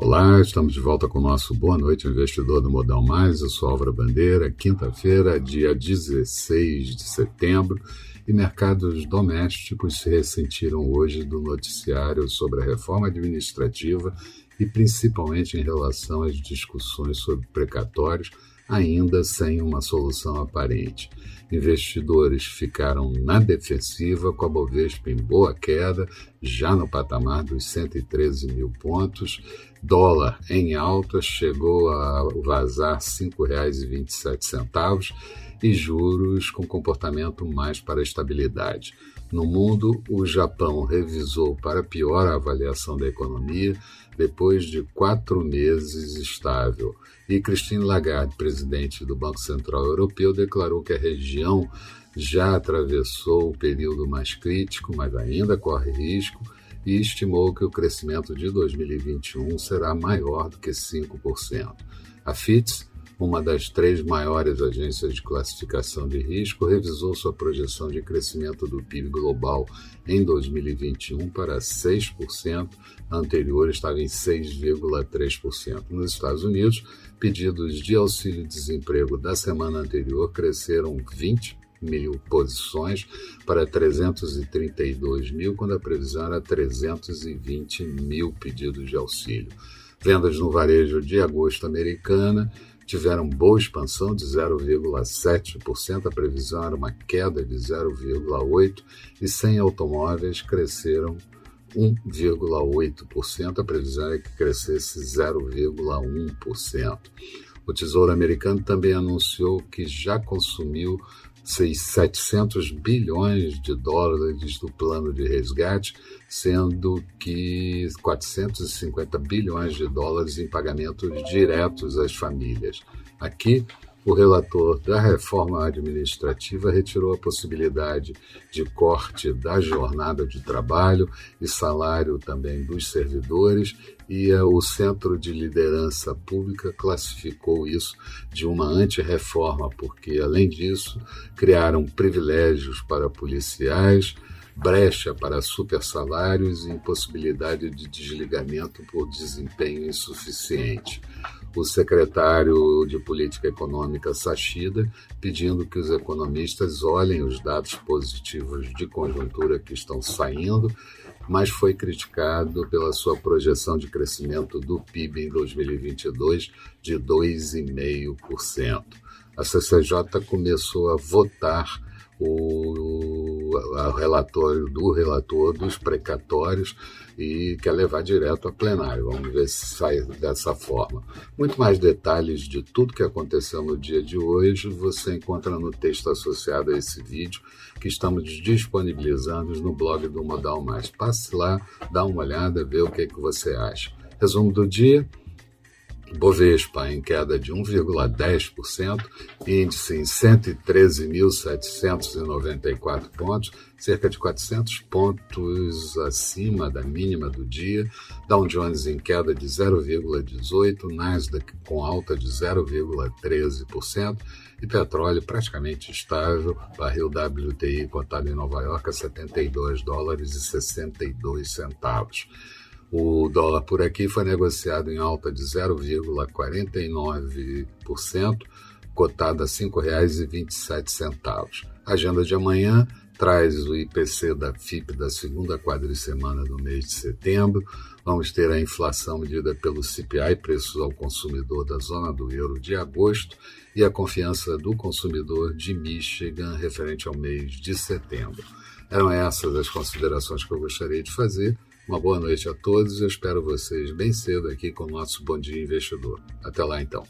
Olá, estamos de volta com o nosso Boa Noite Investidor do Modal Mais. Eu sou Álvaro Bandeira, quinta-feira, dia 16 de setembro, e mercados domésticos se ressentiram hoje do noticiário sobre a reforma administrativa e principalmente em relação às discussões sobre precatórios, ainda sem uma solução aparente. Investidores ficaram na defensiva, com a Bovespa em boa queda, já no patamar dos 113 mil pontos. Dólar em alta chegou a vazar R$ 5,27 e juros com comportamento mais para estabilidade. No mundo, o Japão revisou para pior a avaliação da economia depois de quatro meses estável. E Christine Lagarde, presidente do Banco Central Europeu, declarou que a região já atravessou o período mais crítico, mas ainda corre risco, e estimou que o crescimento de 2021 será maior do que 5%. A FITS uma das três maiores agências de classificação de risco, revisou sua projeção de crescimento do PIB global em 2021 para 6%, a anterior estava em 6,3%. Nos Estados Unidos, pedidos de auxílio-desemprego da semana anterior cresceram 20 mil posições para 332 mil, quando a previsão era 320 mil pedidos de auxílio. Vendas no varejo de agosto americana tiveram boa expansão de 0,7%, a previsão era uma queda de 0,8%, e 100 automóveis cresceram 1,8%, a previsão é que crescesse 0,1%. O Tesouro Americano também anunciou que já consumiu 700 bilhões de dólares do plano de resgate, sendo que 450 bilhões de dólares em pagamentos diretos às famílias. Aqui, o relator da reforma administrativa retirou a possibilidade de corte da jornada de trabalho e salário também dos servidores, e o Centro de Liderança Pública classificou isso de uma anti-reforma, porque, além disso, criaram privilégios para policiais brecha para supersalários e impossibilidade de desligamento por desempenho insuficiente. O secretário de Política Econômica, Sachida, pedindo que os economistas olhem os dados positivos de conjuntura que estão saindo, mas foi criticado pela sua projeção de crescimento do PIB em 2022 de 2,5%. A CCJ começou a votar o, o relatório do relator dos precatórios e quer levar direto a plenário. Vamos ver se sai dessa forma. Muito mais detalhes de tudo que aconteceu no dia de hoje você encontra no texto associado a esse vídeo que estamos disponibilizando no blog do Modal Mais. Passe lá, dá uma olhada, vê o que, que você acha. Resumo do dia. Bovespa em queda de 1,10%, índice em 113.794 pontos, cerca de 400 pontos acima da mínima do dia. Dow Jones em queda de 0,18%, Nasdaq com alta de 0,13% e petróleo praticamente estável, barril WTI cotado em Nova York a 72 dólares e 62 centavos. O dólar por aqui foi negociado em alta de 0,49%, cotado a R$ 5,27. A agenda de amanhã traz o IPC da FIP da segunda quadricemana do mês de setembro. Vamos ter a inflação medida pelo CPI, preços ao consumidor da zona do euro de agosto, e a confiança do consumidor de Michigan referente ao mês de setembro. Eram essas as considerações que eu gostaria de fazer. Uma boa noite a todos. Eu espero vocês bem cedo aqui com o nosso Bom Dia Investidor. Até lá então.